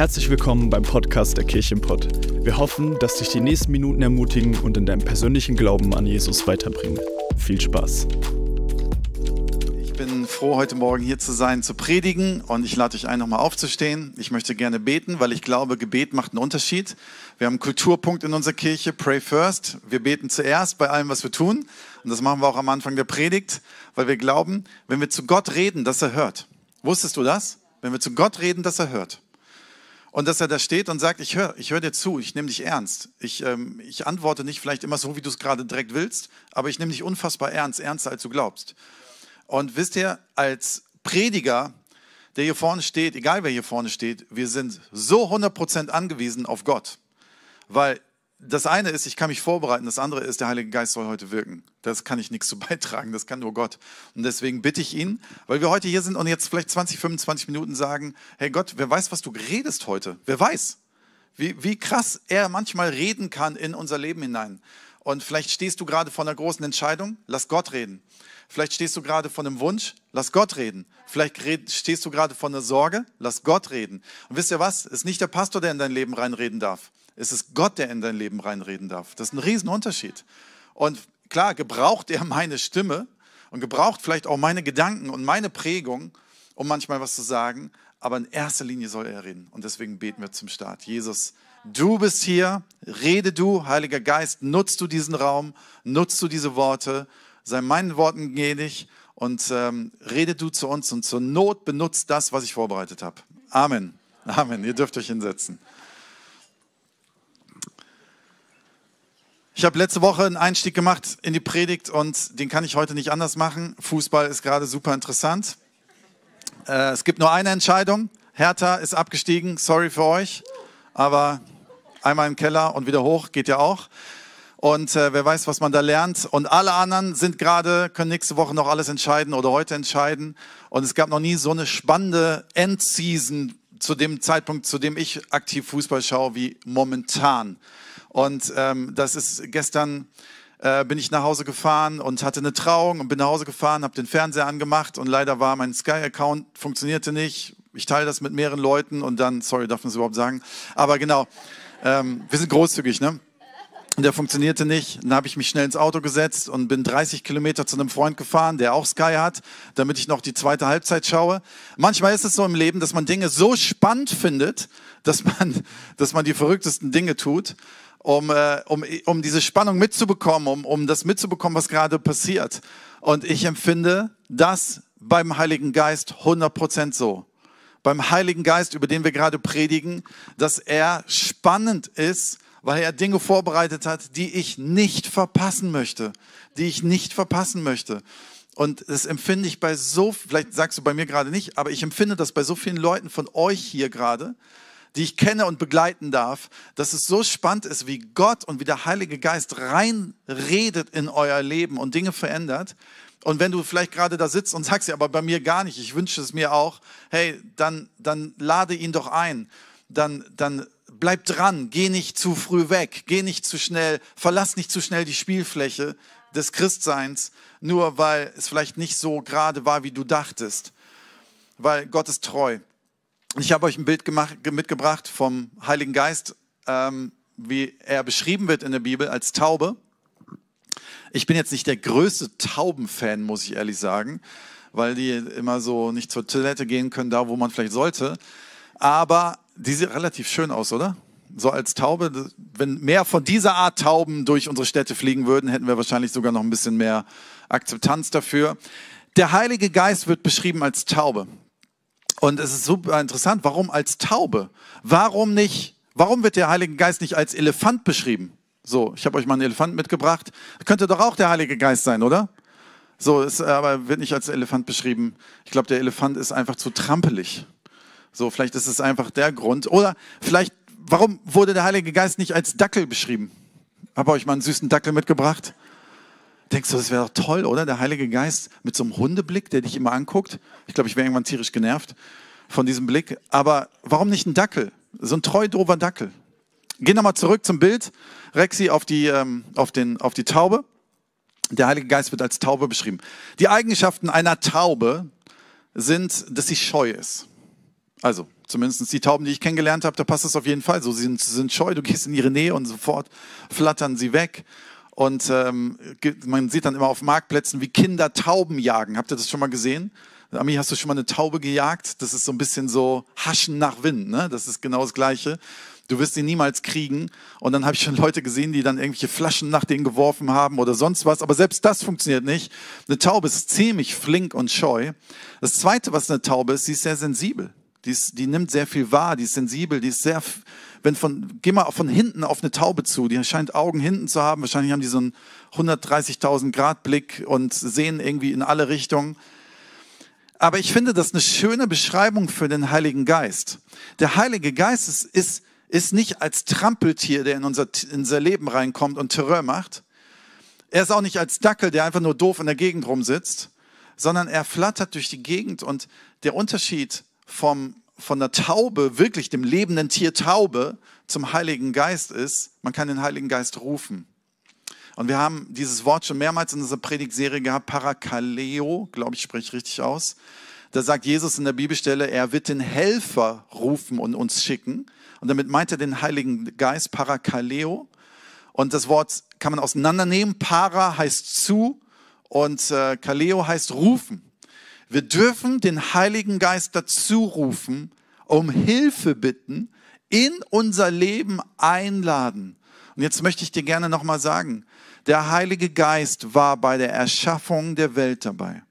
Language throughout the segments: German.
Herzlich willkommen beim Podcast der Kirchenpott. Wir hoffen, dass dich die nächsten Minuten ermutigen und in deinem persönlichen Glauben an Jesus weiterbringen. Viel Spaß. Ich bin froh, heute Morgen hier zu sein, zu predigen und ich lade euch ein, nochmal aufzustehen. Ich möchte gerne beten, weil ich glaube, Gebet macht einen Unterschied. Wir haben einen Kulturpunkt in unserer Kirche, Pray First. Wir beten zuerst bei allem, was wir tun und das machen wir auch am Anfang der Predigt, weil wir glauben, wenn wir zu Gott reden, dass er hört. Wusstest du das? Wenn wir zu Gott reden, dass er hört. Und dass er da steht und sagt, ich höre ich hör dir zu, ich nehme dich ernst. Ich, ähm, ich antworte nicht vielleicht immer so, wie du es gerade direkt willst, aber ich nehme dich unfassbar ernst, ernster als du glaubst. Und wisst ihr, als Prediger, der hier vorne steht, egal wer hier vorne steht, wir sind so 100% angewiesen auf Gott. Weil das eine ist, ich kann mich vorbereiten, das andere ist, der Heilige Geist soll heute wirken. Das kann ich nichts zu beitragen, das kann nur Gott. Und deswegen bitte ich ihn, weil wir heute hier sind und jetzt vielleicht 20, 25 Minuten sagen, hey Gott, wer weiß, was du redest heute? Wer weiß, wie, wie krass er manchmal reden kann in unser Leben hinein. Und vielleicht stehst du gerade vor einer großen Entscheidung, lass Gott reden. Vielleicht stehst du gerade vor einem Wunsch, lass Gott reden. Vielleicht stehst du gerade vor einer Sorge, lass Gott reden. Und wisst ihr was? Es ist nicht der Pastor, der in dein Leben reinreden darf. Es ist Gott, der in dein Leben reinreden darf. Das ist ein Riesenunterschied. Und klar, gebraucht er meine Stimme und gebraucht vielleicht auch meine Gedanken und meine Prägung, um manchmal was zu sagen. Aber in erster Linie soll er reden. Und deswegen beten wir zum Start. Jesus, du bist hier. Rede du, Heiliger Geist. Nutzt du diesen Raum. Nutzt du diese Worte. Sei meinen Worten gnädig und ähm, rede du zu uns und zur Not benutzt das, was ich vorbereitet habe. Amen. Amen. Ihr dürft euch hinsetzen. Ich habe letzte Woche einen Einstieg gemacht in die Predigt und den kann ich heute nicht anders machen. Fußball ist gerade super interessant. Äh, es gibt nur eine Entscheidung. Hertha ist abgestiegen. Sorry für euch. Aber einmal im Keller und wieder hoch geht ja auch. Und äh, wer weiß, was man da lernt. Und alle anderen sind gerade, können nächste Woche noch alles entscheiden oder heute entscheiden. Und es gab noch nie so eine spannende Endseason zu dem Zeitpunkt, zu dem ich aktiv Fußball schaue, wie momentan. Und ähm, das ist gestern äh, bin ich nach Hause gefahren und hatte eine Trauung und bin nach Hause gefahren, habe den Fernseher angemacht und leider war mein Sky-Account funktionierte nicht. Ich teile das mit mehreren Leuten und dann, sorry, darf man es überhaupt sagen, aber genau, ähm, wir sind großzügig, ne? Und der funktionierte nicht. Dann habe ich mich schnell ins Auto gesetzt und bin 30 Kilometer zu einem Freund gefahren, der auch Sky hat, damit ich noch die zweite Halbzeit schaue. Manchmal ist es so im Leben, dass man Dinge so spannend findet, dass man, dass man die verrücktesten Dinge tut um, äh, um, um diese Spannung mitzubekommen, um, um das mitzubekommen, was gerade passiert. Und ich empfinde das beim Heiligen Geist 100% so. Beim Heiligen Geist, über den wir gerade predigen, dass er spannend ist, weil er Dinge vorbereitet hat, die ich nicht verpassen möchte, die ich nicht verpassen möchte. Und das empfinde ich bei so, vielleicht sagst du bei mir gerade nicht, aber ich empfinde das bei so vielen Leuten von euch hier gerade, die ich kenne und begleiten darf, dass es so spannend ist, wie Gott und wie der Heilige Geist reinredet in euer Leben und Dinge verändert. Und wenn du vielleicht gerade da sitzt und sagst, ja, aber bei mir gar nicht, ich wünsche es mir auch, hey, dann, dann lade ihn doch ein. Dann, dann bleib dran, geh nicht zu früh weg, geh nicht zu schnell, verlass nicht zu schnell die Spielfläche des Christseins, nur weil es vielleicht nicht so gerade war, wie du dachtest. Weil Gott ist treu. Ich habe euch ein Bild gemacht, mitgebracht vom Heiligen Geist, ähm, wie er beschrieben wird in der Bibel als Taube. Ich bin jetzt nicht der größte Taubenfan, muss ich ehrlich sagen, weil die immer so nicht zur Toilette gehen können, da wo man vielleicht sollte. Aber die sieht relativ schön aus, oder? So als Taube. Wenn mehr von dieser Art Tauben durch unsere Städte fliegen würden, hätten wir wahrscheinlich sogar noch ein bisschen mehr Akzeptanz dafür. Der Heilige Geist wird beschrieben als Taube. Und es ist super interessant, warum als Taube? Warum nicht, warum wird der Heilige Geist nicht als Elefant beschrieben? So, ich habe euch mal einen Elefant mitgebracht. Könnte doch auch der Heilige Geist sein, oder? So, ist, aber wird nicht als Elefant beschrieben. Ich glaube, der Elefant ist einfach zu trampelig. So, vielleicht ist es einfach der Grund. Oder vielleicht, warum wurde der Heilige Geist nicht als Dackel beschrieben? Habe euch mal einen süßen Dackel mitgebracht. Denkst du, das wäre doch toll, oder? Der Heilige Geist mit so einem Hundeblick, der dich immer anguckt. Ich glaube, ich wäre irgendwann tierisch genervt von diesem Blick. Aber warum nicht ein Dackel? So ein treu dover Dackel. Geh nochmal zurück zum Bild. Rexi auf die, ähm, auf, den, auf die Taube. Der Heilige Geist wird als Taube beschrieben. Die Eigenschaften einer Taube sind, dass sie scheu ist. Also zumindest die Tauben, die ich kennengelernt habe, da passt es auf jeden Fall. So, sie sind, sind scheu, du gehst in ihre Nähe und sofort flattern sie weg. Und ähm, man sieht dann immer auf Marktplätzen, wie Kinder Tauben jagen. Habt ihr das schon mal gesehen? Ami, hast du schon mal eine Taube gejagt? Das ist so ein bisschen so Haschen nach Wind. Ne? Das ist genau das Gleiche. Du wirst sie niemals kriegen. Und dann habe ich schon Leute gesehen, die dann irgendwelche Flaschen nach denen geworfen haben oder sonst was. Aber selbst das funktioniert nicht. Eine Taube ist ziemlich flink und scheu. Das Zweite, was eine Taube ist, sie ist sehr sensibel. Die, ist, die nimmt sehr viel wahr, die ist sensibel, die ist sehr, wenn von, geh mal von hinten auf eine Taube zu, die scheint Augen hinten zu haben, wahrscheinlich haben die so einen 130.000 Grad Blick und sehen irgendwie in alle Richtungen. Aber ich finde das eine schöne Beschreibung für den Heiligen Geist. Der Heilige Geist ist, ist, ist nicht als Trampeltier, der in unser, in unser Leben reinkommt und Terror macht. Er ist auch nicht als Dackel, der einfach nur doof in der Gegend rumsitzt, sondern er flattert durch die Gegend und der Unterschied vom, von der Taube, wirklich dem lebenden Tier Taube, zum Heiligen Geist ist, man kann den Heiligen Geist rufen. Und wir haben dieses Wort schon mehrmals in unserer Predigtserie gehabt, Parakaleo, glaube ich, spreche ich richtig aus. Da sagt Jesus in der Bibelstelle, er wird den Helfer rufen und uns schicken. Und damit meint er den Heiligen Geist, Parakaleo. Und das Wort kann man auseinandernehmen. Para heißt zu und äh, Kaleo heißt rufen. Wir dürfen den Heiligen Geist dazu rufen, um Hilfe bitten, in unser Leben einladen. Und jetzt möchte ich dir gerne nochmal sagen, der Heilige Geist war bei der Erschaffung der Welt dabei.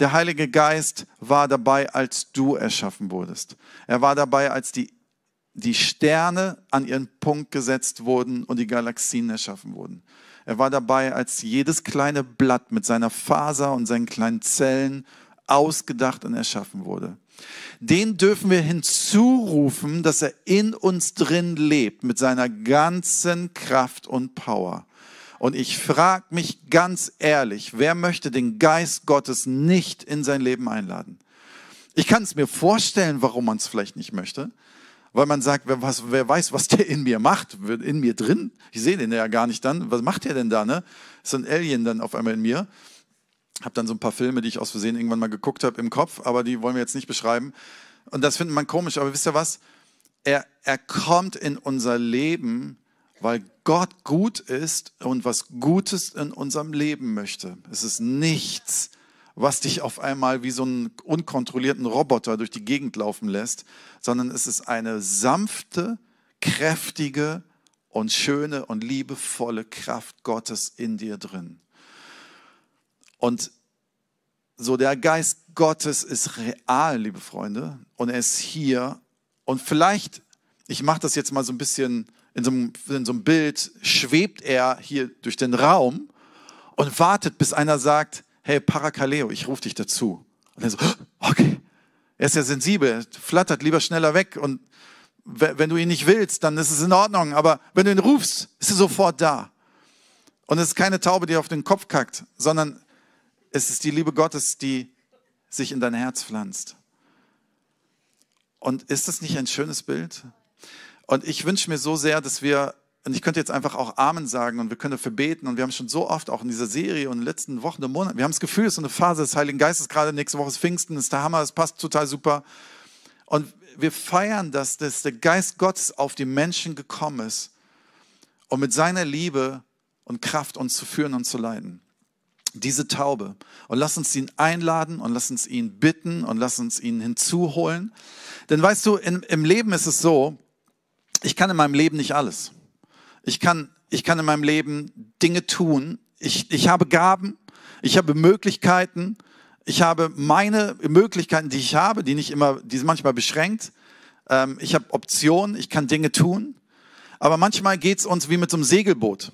Der Heilige Geist war dabei, als du erschaffen wurdest. Er war dabei, als die, die Sterne an ihren Punkt gesetzt wurden und die Galaxien erschaffen wurden. Er war dabei, als jedes kleine Blatt mit seiner Faser und seinen kleinen Zellen ausgedacht und erschaffen wurde. Den dürfen wir hinzurufen, dass er in uns drin lebt mit seiner ganzen Kraft und Power. Und ich frage mich ganz ehrlich, wer möchte den Geist Gottes nicht in sein Leben einladen? Ich kann es mir vorstellen, warum man es vielleicht nicht möchte. Weil man sagt, wer, was, wer weiß, was der in mir macht, in mir drin. Ich sehe den ja gar nicht dann. Was macht der denn da? Ne? Ist ein Alien dann auf einmal in mir habe dann so ein paar Filme, die ich aus Versehen irgendwann mal geguckt habe, im Kopf, aber die wollen wir jetzt nicht beschreiben. Und das findet man komisch, aber wisst ihr was? Er, er kommt in unser Leben, weil Gott gut ist und was Gutes in unserem Leben möchte. Es ist nichts, was dich auf einmal wie so einen unkontrollierten Roboter durch die Gegend laufen lässt, sondern es ist eine sanfte, kräftige und schöne und liebevolle Kraft Gottes in dir drin. Und so der Geist Gottes ist real, liebe Freunde, und er ist hier. Und vielleicht, ich mache das jetzt mal so ein bisschen in so, einem, in so einem Bild, schwebt er hier durch den Raum und wartet, bis einer sagt, hey, Parakaleo, ich rufe dich dazu. Und er so, okay. Er ist ja sensibel, flattert lieber schneller weg und wenn du ihn nicht willst, dann ist es in Ordnung. Aber wenn du ihn rufst, ist er sofort da. Und es ist keine Taube, die auf den Kopf kackt, sondern es ist die Liebe Gottes, die sich in dein Herz pflanzt. Und ist das nicht ein schönes Bild? Und ich wünsche mir so sehr, dass wir, und ich könnte jetzt einfach auch Amen sagen und wir können dafür beten und wir haben schon so oft auch in dieser Serie und in den letzten Wochen und Monaten, wir haben das Gefühl, es ist so eine Phase des Heiligen Geistes, gerade nächste Woche ist Pfingsten, ist der Hammer, es passt total super. Und wir feiern, dass, dass der Geist Gottes auf die Menschen gekommen ist, um mit seiner Liebe und Kraft uns zu führen und zu leiten diese Taube. Und lass uns ihn einladen und lass uns ihn bitten und lass uns ihn hinzuholen. Denn weißt du, in, im Leben ist es so, ich kann in meinem Leben nicht alles. Ich kann, ich kann in meinem Leben Dinge tun. Ich, ich habe Gaben, ich habe Möglichkeiten, ich habe meine Möglichkeiten, die ich habe, die nicht immer, die sind manchmal beschränkt. Ähm, ich habe Optionen, ich kann Dinge tun. Aber manchmal geht es uns wie mit so einem Segelboot.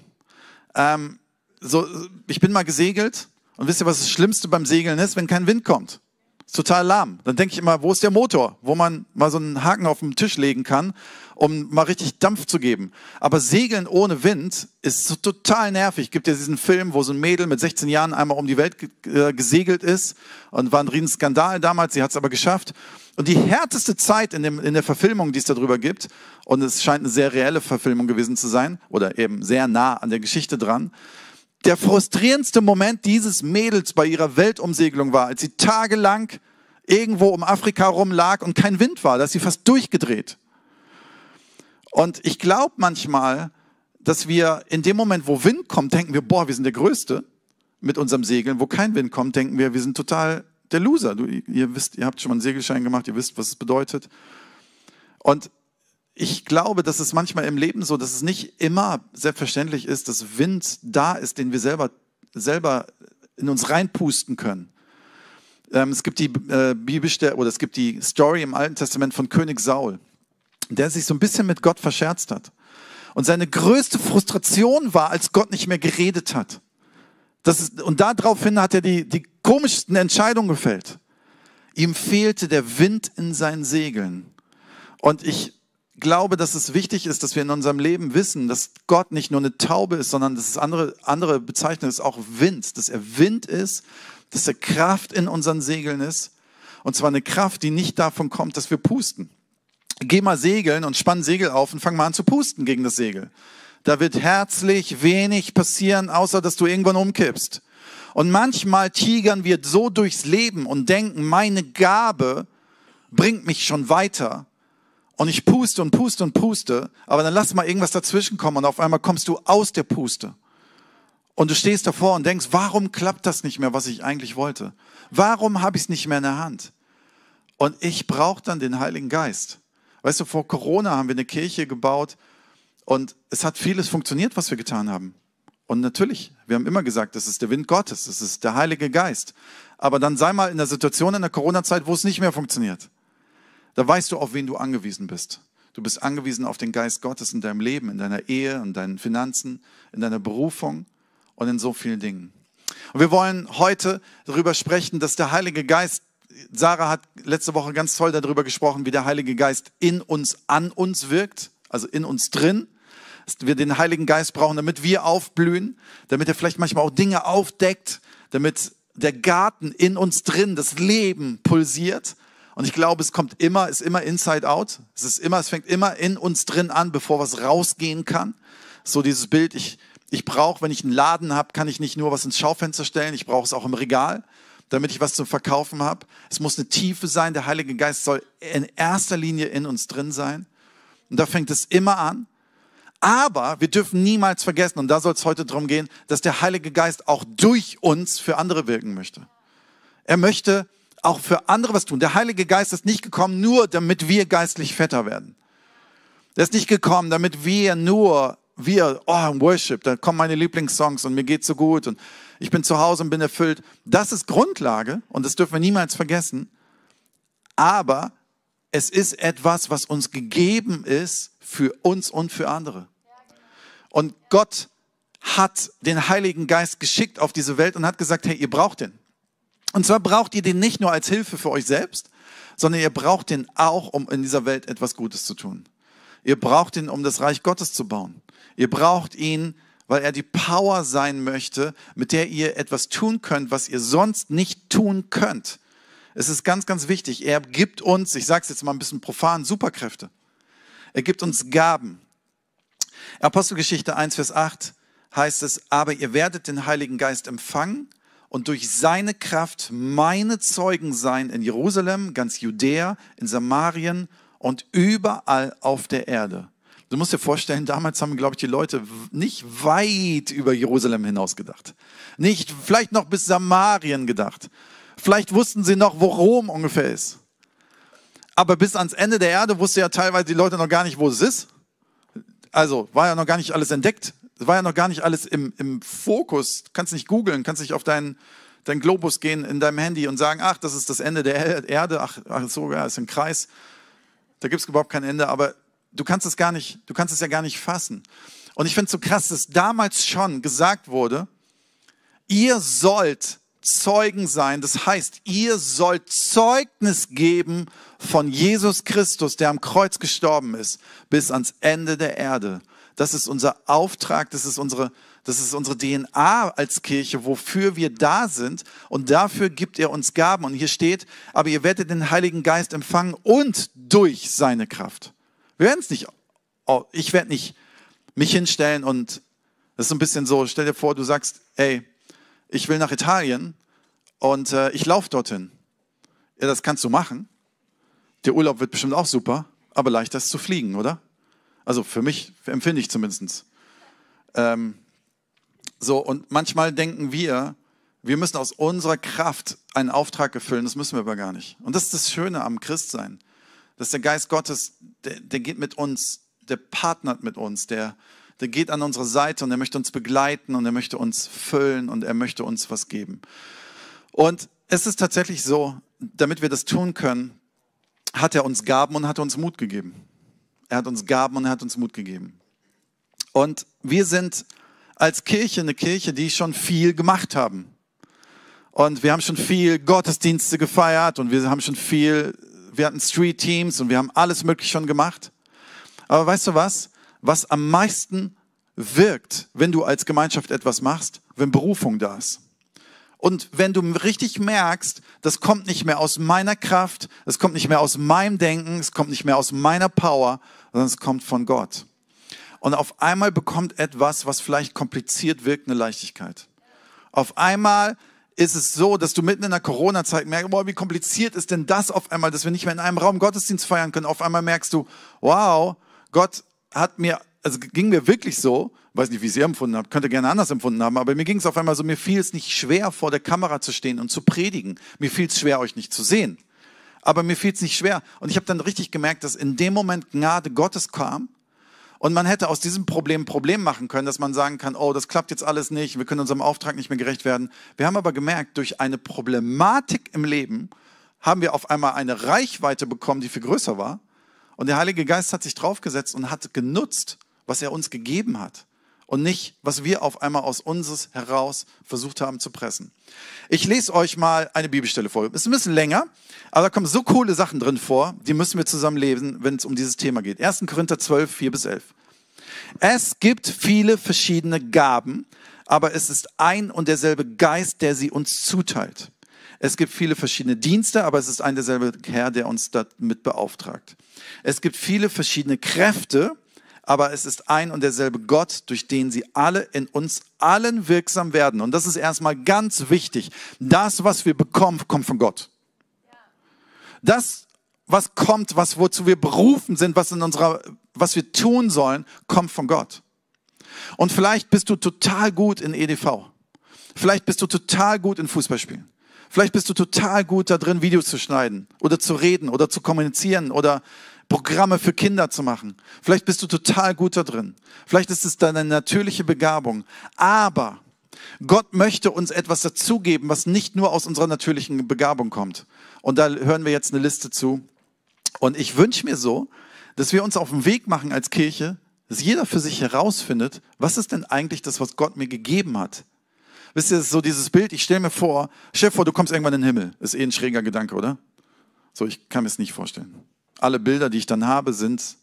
Ähm, so, ich bin mal gesegelt und wisst ihr, was das Schlimmste beim Segeln ist, wenn kein Wind kommt? Ist total lahm. Dann denke ich immer, wo ist der Motor, wo man mal so einen Haken auf den Tisch legen kann, um mal richtig Dampf zu geben. Aber Segeln ohne Wind ist so total nervig. Gibt ja diesen Film, wo so ein Mädel mit 16 Jahren einmal um die Welt äh, gesegelt ist und war ein Riesenskandal damals. Sie hat es aber geschafft. Und die härteste Zeit in, dem, in der Verfilmung, die es darüber gibt, und es scheint eine sehr reelle Verfilmung gewesen zu sein, oder eben sehr nah an der Geschichte dran, der frustrierendste Moment dieses Mädels bei ihrer Weltumsegelung war, als sie tagelang irgendwo um Afrika rum lag und kein Wind war. Da ist sie fast durchgedreht. Und ich glaube manchmal, dass wir in dem Moment, wo Wind kommt, denken wir, boah, wir sind der Größte mit unserem Segeln. Wo kein Wind kommt, denken wir, wir sind total der Loser. Du, ihr wisst, ihr habt schon mal einen Segelschein gemacht, ihr wisst, was es bedeutet. Und ich glaube, dass es manchmal im Leben so, dass es nicht immer selbstverständlich ist, dass Wind da ist, den wir selber, selber in uns reinpusten können. Ähm, es gibt die äh, biblische oder es gibt die Story im Alten Testament von König Saul, der sich so ein bisschen mit Gott verscherzt hat. Und seine größte Frustration war, als Gott nicht mehr geredet hat. Das ist, und daraufhin hat er die, die komischsten Entscheidungen gefällt. Ihm fehlte der Wind in seinen Segeln. Und ich glaube, dass es wichtig ist, dass wir in unserem Leben wissen, dass Gott nicht nur eine Taube ist, sondern dass es andere, andere Bezeichnung ist, auch Wind, dass er Wind ist, dass er Kraft in unseren Segeln ist. Und zwar eine Kraft, die nicht davon kommt, dass wir pusten. Geh mal segeln und spann Segel auf und fang mal an zu pusten gegen das Segel. Da wird herzlich wenig passieren, außer dass du irgendwann umkippst. Und manchmal tigern wir so durchs Leben und denken, meine Gabe bringt mich schon weiter. Und ich puste und puste und puste, aber dann lass mal irgendwas dazwischen kommen und auf einmal kommst du aus der Puste. Und du stehst davor und denkst, warum klappt das nicht mehr, was ich eigentlich wollte? Warum habe ich es nicht mehr in der Hand? Und ich brauche dann den Heiligen Geist. Weißt du, vor Corona haben wir eine Kirche gebaut, und es hat vieles funktioniert, was wir getan haben. Und natürlich, wir haben immer gesagt, das ist der Wind Gottes, das ist der Heilige Geist. Aber dann sei mal in der Situation in der Corona-Zeit, wo es nicht mehr funktioniert. Da weißt du, auf wen du angewiesen bist. Du bist angewiesen auf den Geist Gottes in deinem Leben, in deiner Ehe, in deinen Finanzen, in deiner Berufung und in so vielen Dingen. Und wir wollen heute darüber sprechen, dass der Heilige Geist, Sarah hat letzte Woche ganz toll darüber gesprochen, wie der Heilige Geist in uns, an uns wirkt, also in uns drin dass wir den Heiligen Geist brauchen, damit wir aufblühen, damit er vielleicht manchmal auch Dinge aufdeckt, damit der Garten in uns drin, das Leben pulsiert. Und ich glaube, es kommt immer, ist immer inside out. Es ist immer, es fängt immer in uns drin an, bevor was rausgehen kann. So dieses Bild, ich, ich brauche, wenn ich einen Laden habe, kann ich nicht nur was ins Schaufenster stellen, ich brauche es auch im Regal, damit ich was zum Verkaufen habe. Es muss eine Tiefe sein. Der Heilige Geist soll in erster Linie in uns drin sein. Und da fängt es immer an. Aber wir dürfen niemals vergessen, und da soll es heute darum gehen, dass der Heilige Geist auch durch uns für andere wirken möchte. Er möchte auch für andere was tun. Der Heilige Geist ist nicht gekommen, nur damit wir geistlich fetter werden. Der ist nicht gekommen, damit wir nur, wir, oh, Worship, da kommen meine Lieblingssongs und mir geht's so gut und ich bin zu Hause und bin erfüllt. Das ist Grundlage und das dürfen wir niemals vergessen. Aber es ist etwas, was uns gegeben ist für uns und für andere. Und Gott hat den Heiligen Geist geschickt auf diese Welt und hat gesagt, hey, ihr braucht den. Und zwar braucht ihr den nicht nur als Hilfe für euch selbst, sondern ihr braucht den auch, um in dieser Welt etwas Gutes zu tun. Ihr braucht ihn, um das Reich Gottes zu bauen. Ihr braucht ihn, weil er die Power sein möchte, mit der ihr etwas tun könnt, was ihr sonst nicht tun könnt. Es ist ganz, ganz wichtig. Er gibt uns, ich sage es jetzt mal ein bisschen profan, Superkräfte. Er gibt uns Gaben. Apostelgeschichte 1, Vers 8 heißt es, aber ihr werdet den Heiligen Geist empfangen und durch seine Kraft meine Zeugen sein in Jerusalem, ganz Judäa, in Samarien und überall auf der Erde. Du musst dir vorstellen, damals haben, glaube ich, die Leute nicht weit über Jerusalem hinaus gedacht. Nicht vielleicht noch bis Samarien gedacht, Vielleicht wussten sie noch, wo Rom ungefähr ist. Aber bis ans Ende der Erde wusste ja teilweise die Leute noch gar nicht, wo es ist. Also war ja noch gar nicht alles entdeckt. Es war ja noch gar nicht alles im, im Fokus. Du kannst nicht googeln, kannst nicht auf deinen, deinen Globus gehen in deinem Handy und sagen, ach, das ist das Ende der Erde. Ach, ach so, ja, ist ein Kreis. Da gibt es überhaupt kein Ende. Aber du kannst es gar nicht, du kannst es ja gar nicht fassen. Und ich finde es so krass, dass damals schon gesagt wurde, ihr sollt Zeugen sein. Das heißt, ihr sollt Zeugnis geben von Jesus Christus, der am Kreuz gestorben ist, bis ans Ende der Erde. Das ist unser Auftrag, das ist unsere, das ist unsere DNA als Kirche, wofür wir da sind. Und dafür gibt er uns Gaben. Und hier steht, aber ihr werdet den Heiligen Geist empfangen und durch seine Kraft. Wir werden es nicht, oh, ich werde nicht mich hinstellen und das ist so ein bisschen so, stell dir vor, du sagst, ey, ich will nach Italien und äh, ich laufe dorthin. Ja, das kannst du machen. Der Urlaub wird bestimmt auch super, aber leichter ist zu fliegen, oder? Also für mich empfinde ich zumindest. Ähm, so, und manchmal denken wir, wir müssen aus unserer Kraft einen Auftrag erfüllen, das müssen wir aber gar nicht. Und das ist das Schöne am Christsein, dass der Geist Gottes, der, der geht mit uns, der partnert mit uns, der, der geht an unsere Seite und er möchte uns begleiten und er möchte uns füllen und er möchte uns was geben. Und es ist tatsächlich so, damit wir das tun können, hat er uns Gaben und hat uns Mut gegeben. Er hat uns Gaben und er hat uns Mut gegeben. Und wir sind als Kirche eine Kirche, die schon viel gemacht haben. Und wir haben schon viel Gottesdienste gefeiert und wir haben schon viel, wir hatten Street Teams und wir haben alles mögliche schon gemacht. Aber weißt du was? Was am meisten wirkt, wenn du als Gemeinschaft etwas machst, wenn Berufung da ist. Und wenn du richtig merkst, das kommt nicht mehr aus meiner Kraft, es kommt nicht mehr aus meinem Denken, es kommt nicht mehr aus meiner Power, sondern es kommt von Gott. Und auf einmal bekommt etwas, was vielleicht kompliziert wirkt, eine Leichtigkeit. Auf einmal ist es so, dass du mitten in der Corona-Zeit merkst, boah, wie kompliziert ist denn das auf einmal, dass wir nicht mehr in einem Raum Gottesdienst feiern können. Auf einmal merkst du, wow, Gott hat mir, also ging mir wirklich so, weiß nicht, wie Sie empfunden habt, könnte gerne anders empfunden haben, aber mir ging es auf einmal so, mir fiel es nicht schwer, vor der Kamera zu stehen und zu predigen. Mir fiel es schwer, euch nicht zu sehen. Aber mir fiel es nicht schwer. Und ich habe dann richtig gemerkt, dass in dem Moment Gnade Gottes kam und man hätte aus diesem Problem ein Problem machen können, dass man sagen kann, oh, das klappt jetzt alles nicht, wir können unserem Auftrag nicht mehr gerecht werden. Wir haben aber gemerkt, durch eine Problematik im Leben haben wir auf einmal eine Reichweite bekommen, die viel größer war. Und der Heilige Geist hat sich draufgesetzt und hat genutzt, was er uns gegeben hat. Und nicht, was wir auf einmal aus uns heraus versucht haben zu pressen. Ich lese euch mal eine Bibelstelle vor. Ist ein bisschen länger, aber da kommen so coole Sachen drin vor, die müssen wir zusammen lesen, wenn es um dieses Thema geht. 1. Korinther 12, 4 bis 11. Es gibt viele verschiedene Gaben, aber es ist ein und derselbe Geist, der sie uns zuteilt. Es gibt viele verschiedene Dienste, aber es ist ein derselbe Herr, der uns damit beauftragt. Es gibt viele verschiedene Kräfte, aber es ist ein und derselbe Gott, durch den sie alle in uns allen wirksam werden. Und das ist erstmal ganz wichtig. Das, was wir bekommen, kommt von Gott. Das, was kommt, was wozu wir berufen sind, was in unserer, was wir tun sollen, kommt von Gott. Und vielleicht bist du total gut in EDV. Vielleicht bist du total gut in Fußballspielen. Vielleicht bist du total gut da drin, Videos zu schneiden oder zu reden oder zu kommunizieren oder Programme für Kinder zu machen. Vielleicht bist du total gut da drin. Vielleicht ist es deine natürliche Begabung. Aber Gott möchte uns etwas dazugeben, was nicht nur aus unserer natürlichen Begabung kommt. Und da hören wir jetzt eine Liste zu. Und ich wünsche mir so, dass wir uns auf den Weg machen als Kirche, dass jeder für sich herausfindet, was ist denn eigentlich das, was Gott mir gegeben hat. Wisst ihr, so dieses Bild, ich stelle mir vor, stell dir vor, du kommst irgendwann in den Himmel. Ist eh ein schräger Gedanke, oder? So, ich kann mir es nicht vorstellen alle Bilder, die ich dann habe, sind,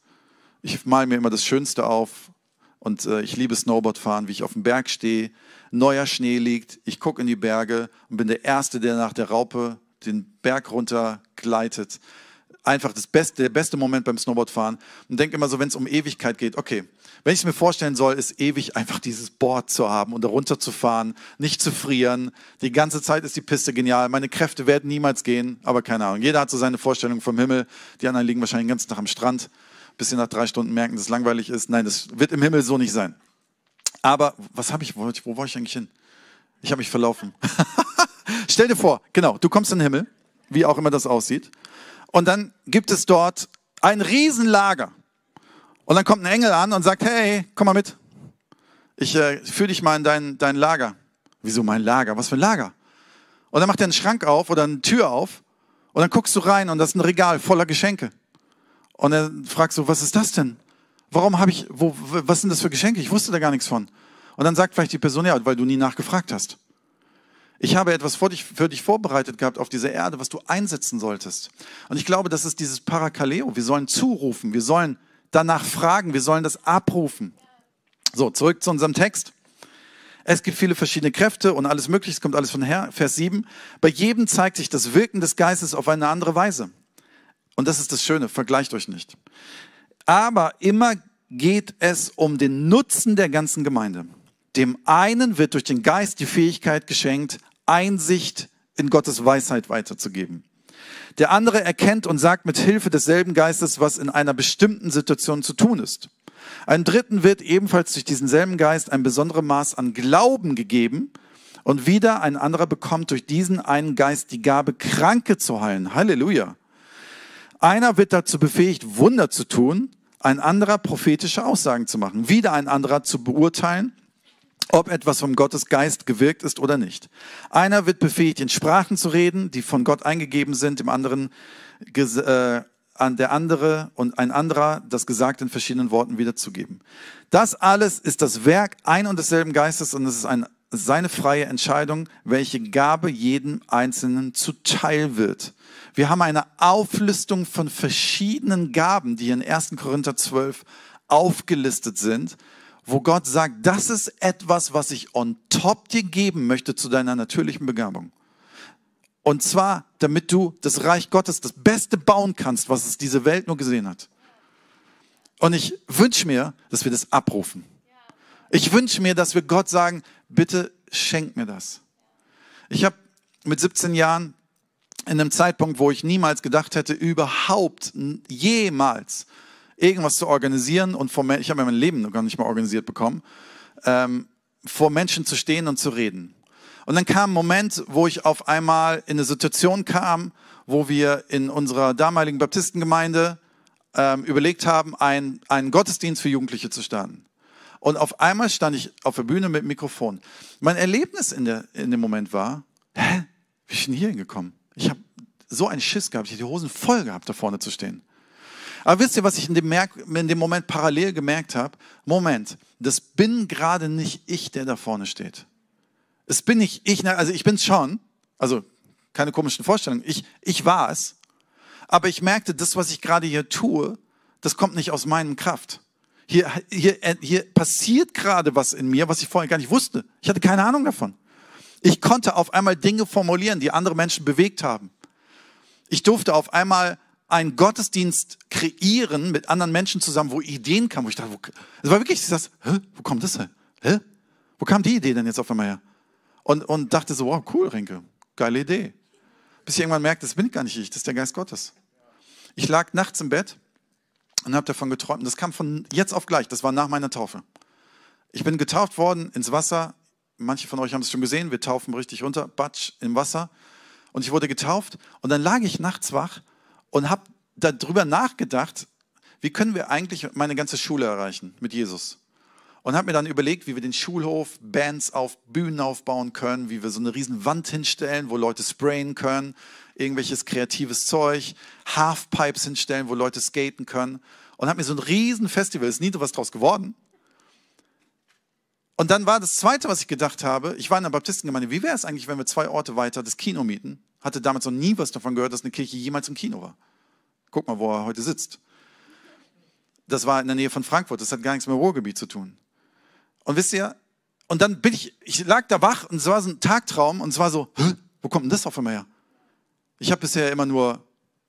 ich male mir immer das Schönste auf und äh, ich liebe Snowboardfahren, wie ich auf dem Berg stehe, neuer Schnee liegt, ich gucke in die Berge und bin der Erste, der nach der Raupe den Berg runter gleitet. Einfach das beste, der beste Moment beim Snowboardfahren und denke immer so, wenn es um Ewigkeit geht, okay, wenn ich es mir vorstellen soll, ist ewig einfach dieses Board zu haben und da runter zu fahren, nicht zu frieren. Die ganze Zeit ist die Piste genial. Meine Kräfte werden niemals gehen, aber keine Ahnung. Jeder hat so seine Vorstellung vom Himmel. Die anderen liegen wahrscheinlich den ganzen Tag am Strand, bis sie nach drei Stunden merken, dass es langweilig ist. Nein, das wird im Himmel so nicht sein. Aber was habe ich, wo, wo war ich eigentlich hin? Ich habe mich verlaufen. Stell dir vor, genau, du kommst in den Himmel, wie auch immer das aussieht. Und dann gibt es dort ein Riesenlager. Und dann kommt ein Engel an und sagt, hey, komm mal mit. Ich äh, führe dich mal in dein, dein Lager. Wieso mein Lager? Was für ein Lager? Und dann macht er einen Schrank auf oder eine Tür auf und dann guckst du rein und das ist ein Regal voller Geschenke. Und dann fragst du, was ist das denn? Warum habe ich, wo, was sind das für Geschenke? Ich wusste da gar nichts von. Und dann sagt vielleicht die Person, ja, weil du nie nachgefragt hast. Ich habe etwas für dich, für dich vorbereitet gehabt auf dieser Erde, was du einsetzen solltest. Und ich glaube, das ist dieses Parakaleo. Wir sollen zurufen, wir sollen danach fragen, wir sollen das abrufen. So, zurück zu unserem Text. Es gibt viele verschiedene Kräfte und alles Mögliche, es kommt alles von her. Vers 7. Bei jedem zeigt sich das Wirken des Geistes auf eine andere Weise. Und das ist das Schöne, vergleicht euch nicht. Aber immer geht es um den Nutzen der ganzen Gemeinde. Dem einen wird durch den Geist die Fähigkeit geschenkt, Einsicht in Gottes Weisheit weiterzugeben. Der andere erkennt und sagt mit Hilfe desselben Geistes, was in einer bestimmten Situation zu tun ist. Ein dritten wird ebenfalls durch diesen selben Geist ein besonderes Maß an Glauben gegeben. Und wieder ein anderer bekommt durch diesen einen Geist die Gabe, Kranke zu heilen. Halleluja. Einer wird dazu befähigt, Wunder zu tun, ein anderer prophetische Aussagen zu machen, wieder ein anderer zu beurteilen, ob etwas vom Gottes Geist gewirkt ist oder nicht. Einer wird befähigt, in Sprachen zu reden, die von Gott eingegeben sind, dem anderen äh, an der andere und ein anderer das Gesagte in verschiedenen Worten wiederzugeben. Das alles ist das Werk ein und desselben Geistes und es ist ein, seine freie Entscheidung, welche Gabe jedem Einzelnen zuteil wird. Wir haben eine Auflistung von verschiedenen Gaben, die in 1. Korinther 12 aufgelistet sind, wo Gott sagt, das ist etwas, was ich on top dir geben möchte zu deiner natürlichen Begabung. Und zwar, damit du das Reich Gottes, das Beste bauen kannst, was es diese Welt nur gesehen hat. Und ich wünsche mir, dass wir das abrufen. Ich wünsche mir, dass wir Gott sagen, bitte schenk mir das. Ich habe mit 17 Jahren in einem Zeitpunkt, wo ich niemals gedacht hätte, überhaupt jemals irgendwas zu organisieren und vor, ich habe mein Leben noch gar nicht mal organisiert bekommen, ähm, vor Menschen zu stehen und zu reden. Und dann kam ein Moment, wo ich auf einmal in eine Situation kam, wo wir in unserer damaligen Baptistengemeinde ähm, überlegt haben, ein, einen Gottesdienst für Jugendliche zu starten. Und auf einmal stand ich auf der Bühne mit Mikrofon. Mein Erlebnis in, der, in dem Moment war, hä, wie bin ich denn hier hingekommen? Ich habe so einen Schiss gehabt, ich hätte die Hosen voll gehabt, da vorne zu stehen. Aber wisst ihr, was ich in dem, Merk in dem Moment parallel gemerkt habe? Moment, das bin gerade nicht ich, der da vorne steht. Es bin nicht ich, also ich bin es schon, also keine komischen Vorstellungen, ich, ich war es, aber ich merkte, das, was ich gerade hier tue, das kommt nicht aus meinem Kraft. Hier, hier, hier passiert gerade was in mir, was ich vorher gar nicht wusste. Ich hatte keine Ahnung davon. Ich konnte auf einmal Dinge formulieren, die andere Menschen bewegt haben. Ich durfte auf einmal einen Gottesdienst kreieren mit anderen Menschen zusammen, wo Ideen kamen, wo ich dachte, es war wirklich das, hä, wo kommt das her? Hä? Wo kam die Idee denn jetzt auf einmal her? Und, und dachte so, wow, cool, Renke, geile Idee. Bis ich irgendwann merkte, das bin gar nicht ich, das ist der Geist Gottes. Ich lag nachts im Bett und habe davon geträumt. Das kam von jetzt auf gleich, das war nach meiner Taufe. Ich bin getauft worden ins Wasser manche von euch haben es schon gesehen, wir taufen richtig runter, Batsch im Wasser. Und ich wurde getauft und dann lag ich nachts wach und habe darüber nachgedacht, wie können wir eigentlich meine ganze Schule erreichen mit Jesus. Und habe mir dann überlegt, wie wir den Schulhof, Bands auf Bühnen aufbauen können, wie wir so eine riesen Wand hinstellen, wo Leute sprayen können, irgendwelches kreatives Zeug, Halfpipes hinstellen, wo Leute skaten können. Und habe mir so ein riesen Festival, ist nie was draus geworden, und dann war das Zweite, was ich gedacht habe, ich war in der Baptistengemeinde, wie wäre es eigentlich, wenn wir zwei Orte weiter das Kino mieten? Hatte damals noch nie was davon gehört, dass eine Kirche jemals im Kino war. Guck mal, wo er heute sitzt. Das war in der Nähe von Frankfurt, das hat gar nichts mit dem Ruhrgebiet zu tun. Und wisst ihr, und dann bin ich, ich lag da wach und es war so ein Tagtraum und es war so, wo kommt denn das auf einmal her? Ich habe bisher immer nur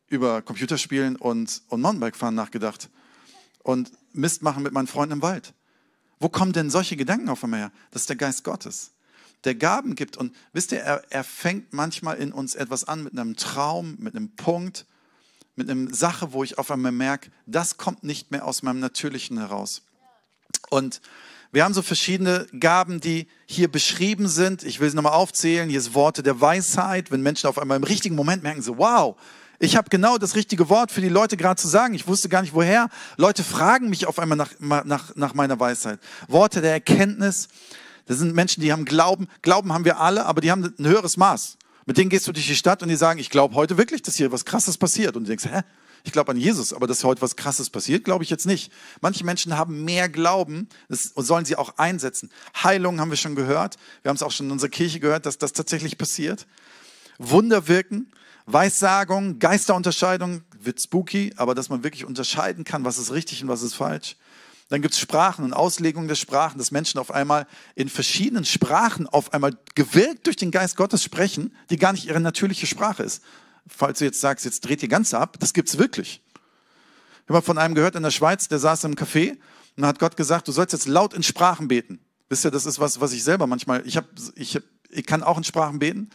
über Computerspielen und, und Mountainbike-Fahren nachgedacht und Mist machen mit meinen Freunden im Wald. Wo kommen denn solche Gedanken auf einmal her? Das ist der Geist Gottes, der Gaben gibt. Und wisst ihr, er, er fängt manchmal in uns etwas an mit einem Traum, mit einem Punkt, mit einer Sache, wo ich auf einmal merke, das kommt nicht mehr aus meinem Natürlichen heraus. Und wir haben so verschiedene Gaben, die hier beschrieben sind. Ich will sie nochmal aufzählen. Hier ist Worte der Weisheit, wenn Menschen auf einmal im richtigen Moment merken, so, wow, ich habe genau das richtige Wort für die Leute gerade zu sagen. Ich wusste gar nicht woher. Leute fragen mich auf einmal nach, nach, nach meiner Weisheit. Worte der Erkenntnis. Das sind Menschen, die haben Glauben. Glauben haben wir alle, aber die haben ein höheres Maß. Mit denen gehst du durch die Stadt und die sagen, ich glaube heute wirklich, dass hier was Krasses passiert. Und du denkst, hä? Ich glaube an Jesus, aber dass heute was Krasses passiert, glaube ich jetzt nicht. Manche Menschen haben mehr Glauben das sollen sie auch einsetzen. Heilung haben wir schon gehört. Wir haben es auch schon in unserer Kirche gehört, dass das tatsächlich passiert. Wunder wirken. Weissagung, Geisterunterscheidung wird spooky, aber dass man wirklich unterscheiden kann, was ist richtig und was ist falsch. Dann gibt es Sprachen und Auslegungen der Sprachen, dass Menschen auf einmal in verschiedenen Sprachen auf einmal gewirkt durch den Geist Gottes sprechen, die gar nicht ihre natürliche Sprache ist. Falls du jetzt sagst, jetzt dreht ihr ganz ab, das gibt's wirklich. Ich habe von einem gehört in der Schweiz, der saß im Café und hat Gott gesagt, du sollst jetzt laut in Sprachen beten. Wisst ihr, das ist was, was ich selber manchmal, ich, hab, ich, hab, ich kann auch in Sprachen beten,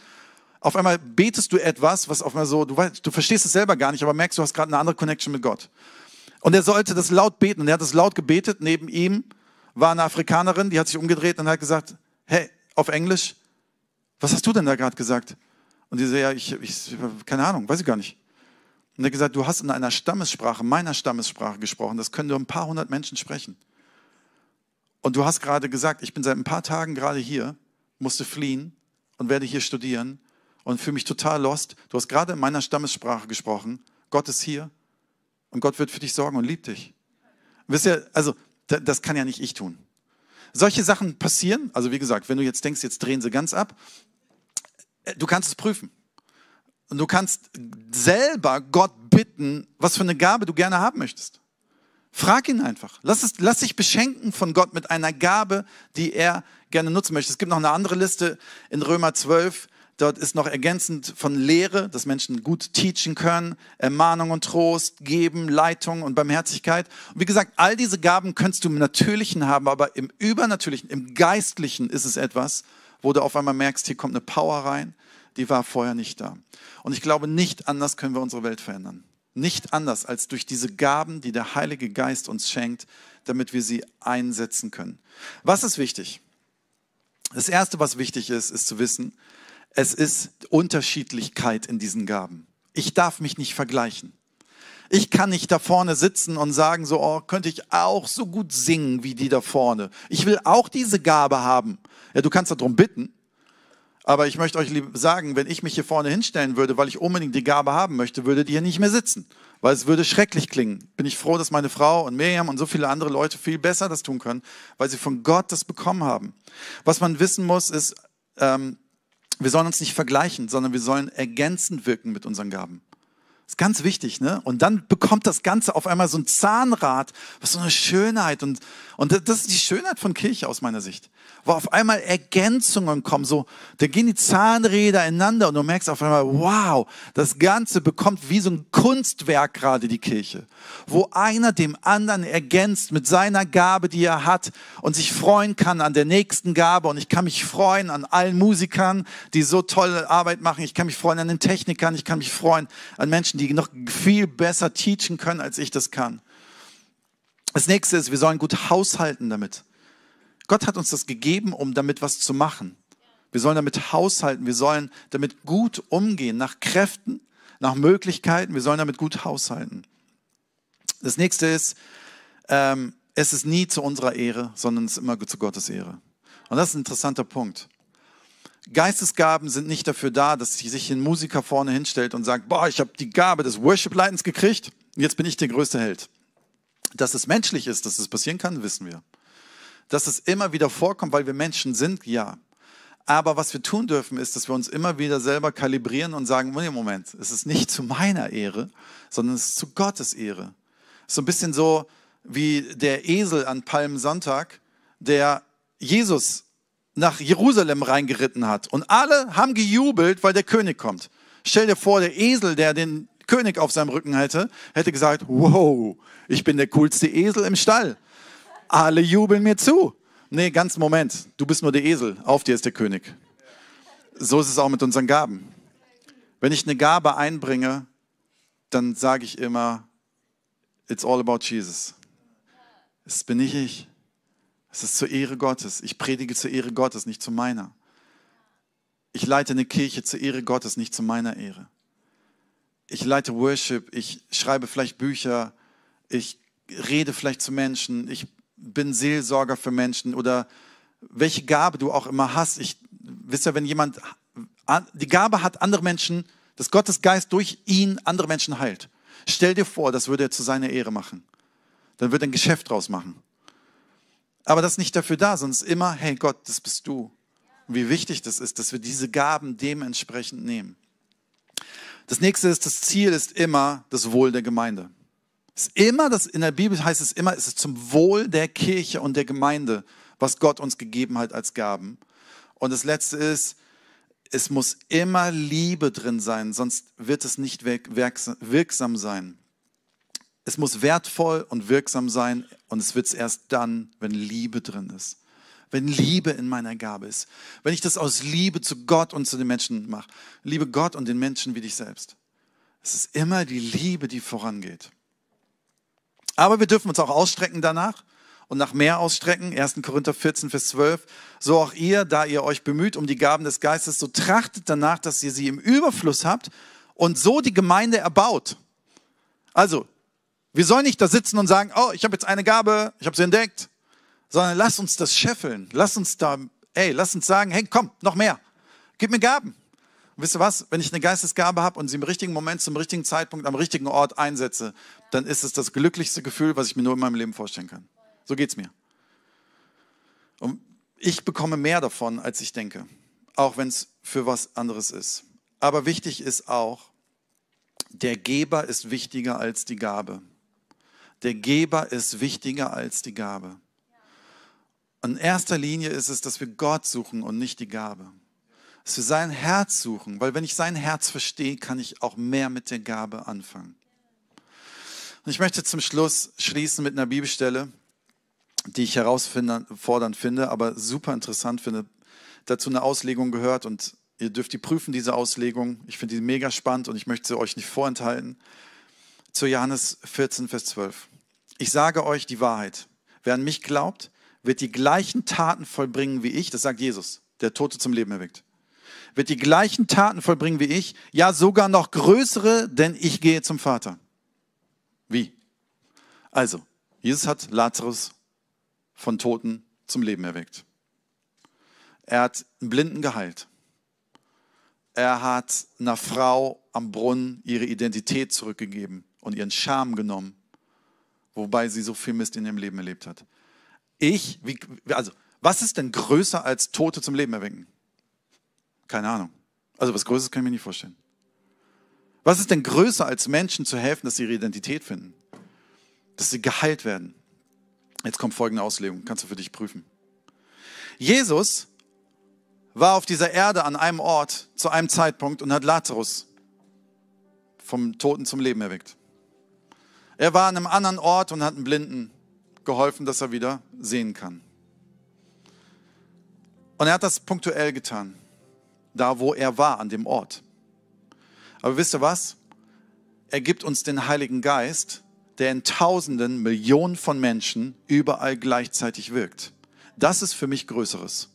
auf einmal betest du etwas, was auf einmal so, du, weißt, du verstehst es selber gar nicht, aber merkst, du hast gerade eine andere Connection mit Gott. Und er sollte das laut beten und er hat das laut gebetet. Neben ihm war eine Afrikanerin, die hat sich umgedreht und hat gesagt, hey, auf Englisch, was hast du denn da gerade gesagt? Und die so, ja, ich, ich, keine Ahnung, weiß ich gar nicht. Und er hat gesagt, du hast in einer Stammessprache, meiner Stammessprache gesprochen, das können nur ein paar hundert Menschen sprechen. Und du hast gerade gesagt, ich bin seit ein paar Tagen gerade hier, musste fliehen und werde hier studieren und fühle mich total lost. Du hast gerade in meiner Stammessprache gesprochen. Gott ist hier und Gott wird für dich sorgen und liebt dich. Wisst ihr, also das kann ja nicht ich tun. Solche Sachen passieren, also wie gesagt, wenn du jetzt denkst, jetzt drehen sie ganz ab, äh, du kannst es prüfen. Und du kannst selber Gott bitten, was für eine Gabe du gerne haben möchtest. Frag ihn einfach. Lass, es, lass dich beschenken von Gott mit einer Gabe, die er gerne nutzen möchte. Es gibt noch eine andere Liste in Römer 12. Dort ist noch ergänzend von Lehre, dass Menschen gut teachen können, Ermahnung und Trost geben, Leitung und Barmherzigkeit. Und wie gesagt, all diese Gaben kannst du im Natürlichen haben, aber im Übernatürlichen, im Geistlichen ist es etwas, wo du auf einmal merkst, hier kommt eine Power rein, die war vorher nicht da. Und ich glaube, nicht anders können wir unsere Welt verändern. Nicht anders als durch diese Gaben, die der Heilige Geist uns schenkt, damit wir sie einsetzen können. Was ist wichtig? Das Erste, was wichtig ist, ist zu wissen, es ist Unterschiedlichkeit in diesen Gaben. Ich darf mich nicht vergleichen. Ich kann nicht da vorne sitzen und sagen, so, oh, könnte ich auch so gut singen wie die da vorne. Ich will auch diese Gabe haben. Ja, du kannst darum bitten, aber ich möchte euch sagen, wenn ich mich hier vorne hinstellen würde, weil ich unbedingt die Gabe haben möchte, würde die hier nicht mehr sitzen, weil es würde schrecklich klingen. Bin ich froh, dass meine Frau und Miriam und so viele andere Leute viel besser das tun können, weil sie von Gott das bekommen haben. Was man wissen muss, ist, ähm, wir sollen uns nicht vergleichen, sondern wir sollen ergänzend wirken mit unseren Gaben. Das ist ganz wichtig, ne? Und dann bekommt das Ganze auf einmal so ein Zahnrad, was so eine Schönheit und, und das ist die Schönheit von Kirche aus meiner Sicht wo auf einmal Ergänzungen kommen, so, da gehen die Zahnräder ineinander und du merkst auf einmal, wow, das Ganze bekommt wie so ein Kunstwerk gerade die Kirche, wo einer dem anderen ergänzt mit seiner Gabe, die er hat und sich freuen kann an der nächsten Gabe und ich kann mich freuen an allen Musikern, die so tolle Arbeit machen, ich kann mich freuen an den Technikern, ich kann mich freuen an Menschen, die noch viel besser teachen können, als ich das kann. Das nächste ist, wir sollen gut haushalten damit. Gott hat uns das gegeben, um damit was zu machen. Wir sollen damit haushalten, wir sollen damit gut umgehen, nach Kräften, nach Möglichkeiten, wir sollen damit gut haushalten. Das nächste ist, ähm, es ist nie zu unserer Ehre, sondern es ist immer zu Gottes Ehre. Und das ist ein interessanter Punkt. Geistesgaben sind nicht dafür da, dass sich ein Musiker vorne hinstellt und sagt, boah, ich habe die Gabe des Worship-Leitens gekriegt jetzt bin ich der größte Held. Dass es menschlich ist, dass es passieren kann, wissen wir dass es immer wieder vorkommt, weil wir Menschen sind, ja. Aber was wir tun dürfen, ist, dass wir uns immer wieder selber kalibrieren und sagen, Moment, es ist nicht zu meiner Ehre, sondern es ist zu Gottes Ehre. So ein bisschen so wie der Esel an Palmsonntag, der Jesus nach Jerusalem reingeritten hat. Und alle haben gejubelt, weil der König kommt. Stell dir vor, der Esel, der den König auf seinem Rücken hätte, hätte gesagt, wow, ich bin der coolste Esel im Stall alle jubeln mir zu. Nee, ganz Moment, du bist nur der Esel, auf dir ist der König. So ist es auch mit unseren Gaben. Wenn ich eine Gabe einbringe, dann sage ich immer, it's all about Jesus. Es bin nicht ich. Es ist zur Ehre Gottes. Ich predige zur Ehre Gottes, nicht zu meiner. Ich leite eine Kirche zur Ehre Gottes, nicht zu meiner Ehre. Ich leite Worship, ich schreibe vielleicht Bücher, ich rede vielleicht zu Menschen, ich bin Seelsorger für Menschen oder welche Gabe du auch immer hast. Ich wisst ja, wenn jemand die Gabe hat, andere Menschen, dass Gottes Geist durch ihn andere Menschen heilt. Stell dir vor, das würde er zu seiner Ehre machen. Dann würde er ein Geschäft draus machen. Aber das ist nicht dafür da, ist immer, hey Gott, das bist du. Und wie wichtig das ist, dass wir diese Gaben dementsprechend nehmen. Das nächste ist, das Ziel ist immer das Wohl der Gemeinde. Ist immer, das, in der Bibel heißt es immer, es ist zum Wohl der Kirche und der Gemeinde, was Gott uns gegeben hat als Gaben. Und das letzte ist, es muss immer Liebe drin sein, sonst wird es nicht wirksam sein. Es muss wertvoll und wirksam sein und es wird es erst dann, wenn Liebe drin ist. wenn Liebe in meiner Gabe ist, wenn ich das aus Liebe zu Gott und zu den Menschen mache, liebe Gott und den Menschen wie dich selbst. Es ist immer die Liebe, die vorangeht. Aber wir dürfen uns auch ausstrecken danach und nach mehr ausstrecken. 1. Korinther 14, Vers 12. So auch ihr, da ihr euch bemüht um die Gaben des Geistes, so trachtet danach, dass ihr sie im Überfluss habt und so die Gemeinde erbaut. Also, wir sollen nicht da sitzen und sagen, oh, ich habe jetzt eine Gabe, ich habe sie entdeckt, sondern lass uns das scheffeln. Lass uns da, ey, lass uns sagen, hey, komm, noch mehr. Gib mir Gaben. Und wisst ihr was? Wenn ich eine Geistesgabe habe und sie im richtigen Moment, zum richtigen Zeitpunkt, am richtigen Ort einsetze, dann ist es das glücklichste Gefühl, was ich mir nur in meinem Leben vorstellen kann. So geht es mir. Und ich bekomme mehr davon, als ich denke, auch wenn es für was anderes ist. Aber wichtig ist auch, der Geber ist wichtiger als die Gabe. Der Geber ist wichtiger als die Gabe. In erster Linie ist es, dass wir Gott suchen und nicht die Gabe. Dass wir sein Herz suchen, weil wenn ich sein Herz verstehe, kann ich auch mehr mit der Gabe anfangen. Und ich möchte zum Schluss schließen mit einer Bibelstelle, die ich herausfordernd finde, aber super interessant finde. Dazu eine Auslegung gehört und ihr dürft die prüfen, diese Auslegung. Ich finde die mega spannend und ich möchte sie euch nicht vorenthalten. Zu Johannes 14, Vers 12. Ich sage euch die Wahrheit. Wer an mich glaubt, wird die gleichen Taten vollbringen wie ich. Das sagt Jesus, der Tote zum Leben erweckt. Wird die gleichen Taten vollbringen wie ich. Ja, sogar noch größere, denn ich gehe zum Vater. Wie? Also, Jesus hat Lazarus von Toten zum Leben erweckt. Er hat einen Blinden geheilt. Er hat einer Frau am Brunnen ihre Identität zurückgegeben und ihren Charme genommen, wobei sie so viel Mist in ihrem Leben erlebt hat. Ich, wie, also, was ist denn größer als Tote zum Leben erwecken? Keine Ahnung. Also, was Größeres kann ich mir nicht vorstellen. Was ist denn größer als Menschen zu helfen, dass sie ihre Identität finden? Dass sie geheilt werden? Jetzt kommt folgende Auslegung, kannst du für dich prüfen. Jesus war auf dieser Erde an einem Ort zu einem Zeitpunkt und hat Lazarus vom Toten zum Leben erweckt. Er war an einem anderen Ort und hat einen Blinden geholfen, dass er wieder sehen kann. Und er hat das punktuell getan, da wo er war, an dem Ort. Aber wisst ihr was? Er gibt uns den Heiligen Geist, der in Tausenden, Millionen von Menschen überall gleichzeitig wirkt. Das ist für mich Größeres.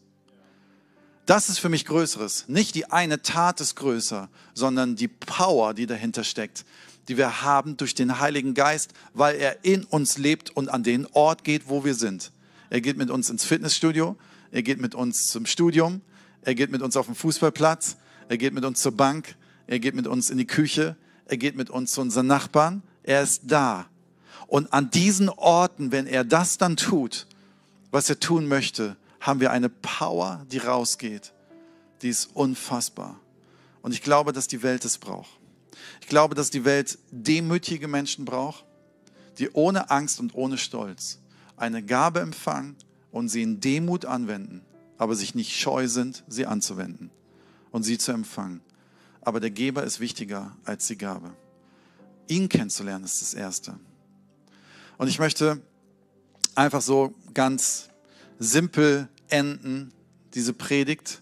Das ist für mich Größeres. Nicht die eine Tat ist größer, sondern die Power, die dahinter steckt, die wir haben durch den Heiligen Geist, weil er in uns lebt und an den Ort geht, wo wir sind. Er geht mit uns ins Fitnessstudio, er geht mit uns zum Studium, er geht mit uns auf den Fußballplatz, er geht mit uns zur Bank, er geht mit uns in die Küche, er geht mit uns zu unseren Nachbarn. Er ist da. Und an diesen Orten, wenn er das dann tut, was er tun möchte, haben wir eine Power, die rausgeht. Die ist unfassbar. Und ich glaube, dass die Welt es braucht. Ich glaube, dass die Welt demütige Menschen braucht, die ohne Angst und ohne Stolz eine Gabe empfangen und sie in Demut anwenden, aber sich nicht scheu sind, sie anzuwenden und sie zu empfangen. Aber der Geber ist wichtiger als die Gabe. Ihn kennenzulernen ist das Erste. Und ich möchte einfach so ganz simpel enden, diese Predigt,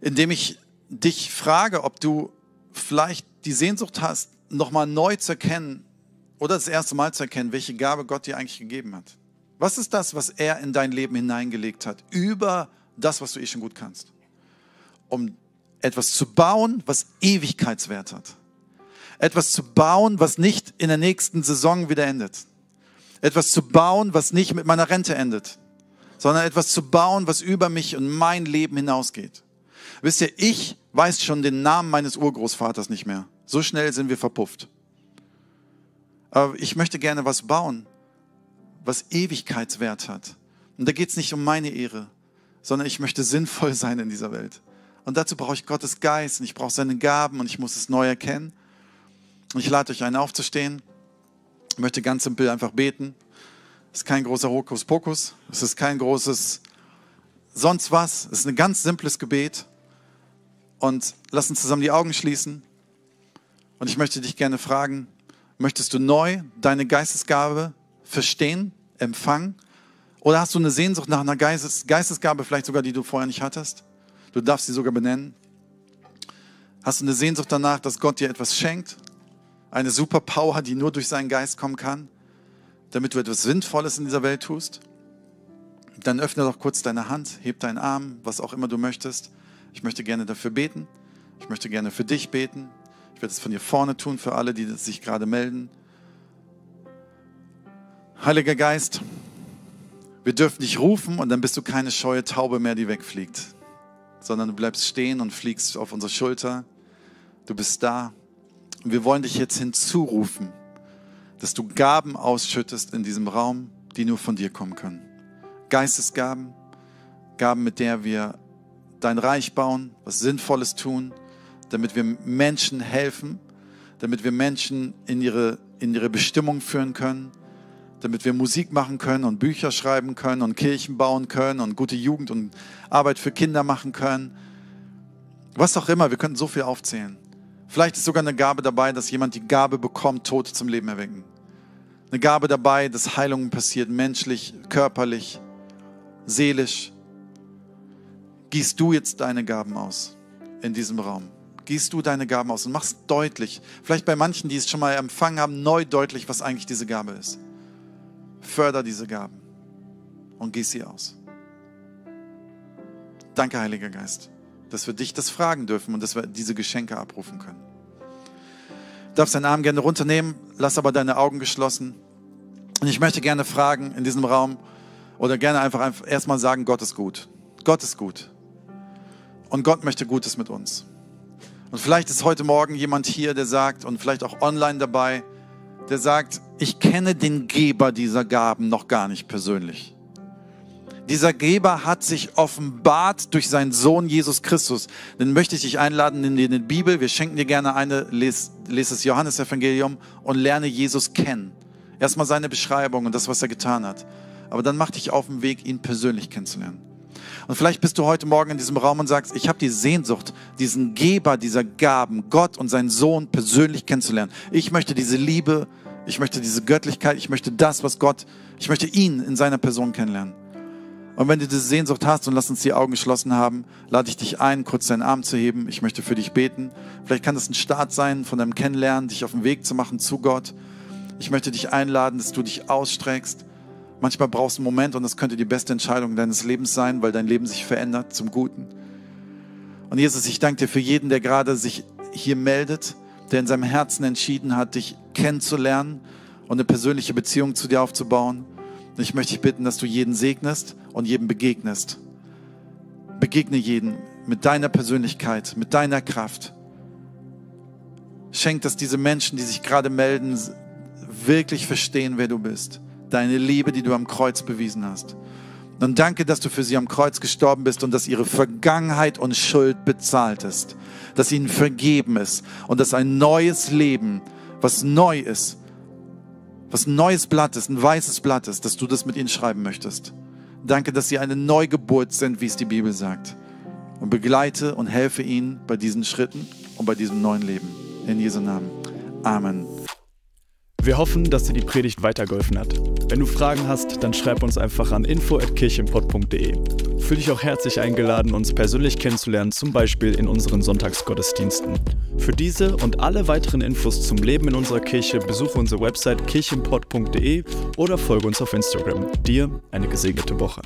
indem ich dich frage, ob du vielleicht die Sehnsucht hast, nochmal neu zu erkennen oder das erste Mal zu erkennen, welche Gabe Gott dir eigentlich gegeben hat. Was ist das, was er in dein Leben hineingelegt hat, über das, was du eh schon gut kannst? Um etwas zu bauen, was Ewigkeitswert hat. Etwas zu bauen, was nicht in der nächsten Saison wieder endet. Etwas zu bauen, was nicht mit meiner Rente endet sondern etwas zu bauen, was über mich und mein Leben hinausgeht. Wisst ihr, ich weiß schon den Namen meines Urgroßvaters nicht mehr. So schnell sind wir verpufft. Aber ich möchte gerne was bauen, was Ewigkeitswert hat. Und da geht es nicht um meine Ehre, sondern ich möchte sinnvoll sein in dieser Welt. Und dazu brauche ich Gottes Geist und ich brauche seine Gaben und ich muss es neu erkennen. Und ich lade euch ein, aufzustehen. Ich möchte ganz simpel einfach beten. Es ist kein großer Hokuspokus. Es ist kein großes sonst was. Es ist ein ganz simples Gebet. Und lass uns zusammen die Augen schließen. Und ich möchte dich gerne fragen, möchtest du neu deine Geistesgabe verstehen, empfangen Oder hast du eine Sehnsucht nach einer Geistes Geistesgabe, vielleicht sogar, die du vorher nicht hattest? Du darfst sie sogar benennen. Hast du eine Sehnsucht danach, dass Gott dir etwas schenkt? Eine Superpower, die nur durch seinen Geist kommen kann, damit du etwas Sinnvolles in dieser Welt tust? Dann öffne doch kurz deine Hand, heb deinen Arm, was auch immer du möchtest. Ich möchte gerne dafür beten. Ich möchte gerne für dich beten. Ich werde es von hier vorne tun, für alle, die sich gerade melden. Heiliger Geist, wir dürfen dich rufen und dann bist du keine scheue Taube mehr, die wegfliegt, sondern du bleibst stehen und fliegst auf unsere Schulter. Du bist da. Und wir wollen dich jetzt hinzurufen, dass du Gaben ausschüttest in diesem Raum, die nur von dir kommen können. Geistesgaben, Gaben, mit der wir dein Reich bauen, was Sinnvolles tun, damit wir Menschen helfen, damit wir Menschen in ihre, in ihre Bestimmung führen können, damit wir Musik machen können und Bücher schreiben können und Kirchen bauen können und gute Jugend und Arbeit für Kinder machen können. Was auch immer, wir könnten so viel aufzählen. Vielleicht ist sogar eine Gabe dabei, dass jemand die Gabe bekommt, Tote zum Leben erwecken. Eine Gabe dabei, dass Heilungen passiert, menschlich, körperlich, seelisch. Gießt du jetzt deine Gaben aus in diesem Raum? Gießt du deine Gaben aus und machst deutlich, vielleicht bei manchen, die es schon mal empfangen haben, neu deutlich, was eigentlich diese Gabe ist. Förder diese Gaben und gieß sie aus. Danke, Heiliger Geist, dass wir dich das fragen dürfen und dass wir diese Geschenke abrufen können. Du darfst deinen Arm gerne runternehmen, lass aber deine Augen geschlossen. Und ich möchte gerne fragen in diesem Raum oder gerne einfach, erstmal sagen, Gott ist gut. Gott ist gut. Und Gott möchte Gutes mit uns. Und vielleicht ist heute Morgen jemand hier, der sagt, und vielleicht auch online dabei, der sagt, ich kenne den Geber dieser Gaben noch gar nicht persönlich. Dieser Geber hat sich offenbart durch seinen Sohn Jesus Christus. Dann möchte ich dich einladen in die Bibel. Wir schenken dir gerne eine, lese, lese das Johannesevangelium und lerne Jesus kennen. Erstmal seine Beschreibung und das, was er getan hat. Aber dann mach dich auf den Weg, ihn persönlich kennenzulernen. Und vielleicht bist du heute Morgen in diesem Raum und sagst, ich habe die Sehnsucht, diesen Geber dieser Gaben, Gott und seinen Sohn persönlich kennenzulernen. Ich möchte diese Liebe, ich möchte diese Göttlichkeit, ich möchte das, was Gott, ich möchte ihn in seiner Person kennenlernen. Und wenn du diese Sehnsucht hast und lass uns die Augen geschlossen haben, lade ich dich ein, kurz deinen Arm zu heben. Ich möchte für dich beten. Vielleicht kann das ein Start sein von deinem Kennenlernen, dich auf den Weg zu machen zu Gott. Ich möchte dich einladen, dass du dich ausstreckst. Manchmal brauchst du einen Moment und das könnte die beste Entscheidung deines Lebens sein, weil dein Leben sich verändert zum Guten. Und Jesus, ich danke dir für jeden, der gerade sich hier meldet der in seinem Herzen entschieden hat, dich kennenzulernen und eine persönliche Beziehung zu dir aufzubauen. Und ich möchte dich bitten, dass du jeden segnest und jedem begegnest. Begegne jeden mit deiner Persönlichkeit, mit deiner Kraft. Schenk, dass diese Menschen, die sich gerade melden, wirklich verstehen, wer du bist. Deine Liebe, die du am Kreuz bewiesen hast. Und danke, dass du für sie am Kreuz gestorben bist und dass ihre Vergangenheit und Schuld bezahlt ist. Dass ihnen vergeben ist und dass ein neues Leben, was neu ist, was ein neues Blatt ist, ein weißes Blatt ist, dass du das mit ihnen schreiben möchtest. Danke, dass sie eine Neugeburt sind, wie es die Bibel sagt. Und begleite und helfe ihnen bei diesen Schritten und bei diesem neuen Leben. In Jesu Namen. Amen. Wir hoffen, dass dir die Predigt weitergeholfen hat. Wenn du Fragen hast, dann schreib uns einfach an info.kirchenpott.de. Fühl dich auch herzlich eingeladen, uns persönlich kennenzulernen, zum Beispiel in unseren Sonntagsgottesdiensten. Für diese und alle weiteren Infos zum Leben in unserer Kirche besuche unsere Website kirchenpott.de oder folge uns auf Instagram. Dir eine gesegnete Woche.